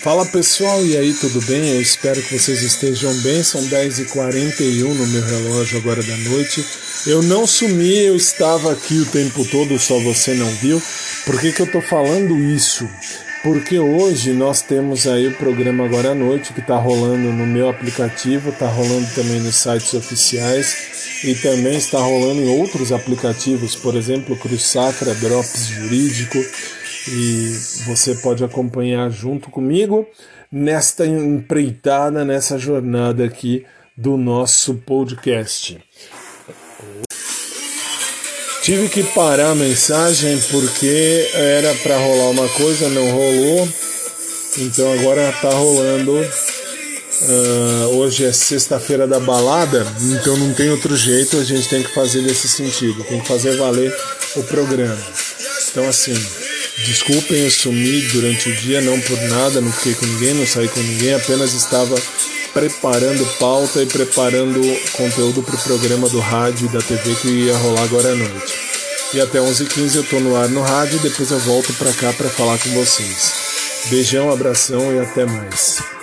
Fala pessoal, e aí, tudo bem? Eu espero que vocês estejam bem. São 10h41 no meu relógio agora da noite. Eu não sumi, eu estava aqui o tempo todo, só você não viu. Por que, que eu tô falando isso? Porque hoje nós temos aí o programa Agora à Noite que está rolando no meu aplicativo, está rolando também nos sites oficiais e também está rolando em outros aplicativos, por exemplo, Cruz Sacra, Drops Jurídico e você pode acompanhar junto comigo nesta empreitada, nessa jornada aqui do nosso podcast. Tive que parar a mensagem porque era para rolar uma coisa, não rolou. Então agora tá rolando. Uh, hoje é sexta-feira da balada, então não tem outro jeito, a gente tem que fazer desse sentido, tem que fazer valer o programa. Então assim, Desculpem, eu sumi durante o dia, não por nada, não fiquei com ninguém, não saí com ninguém, apenas estava preparando pauta e preparando conteúdo para o programa do rádio e da TV que ia rolar agora à noite. E até 11h15 eu estou no ar no rádio e depois eu volto para cá para falar com vocês. Beijão, abração e até mais.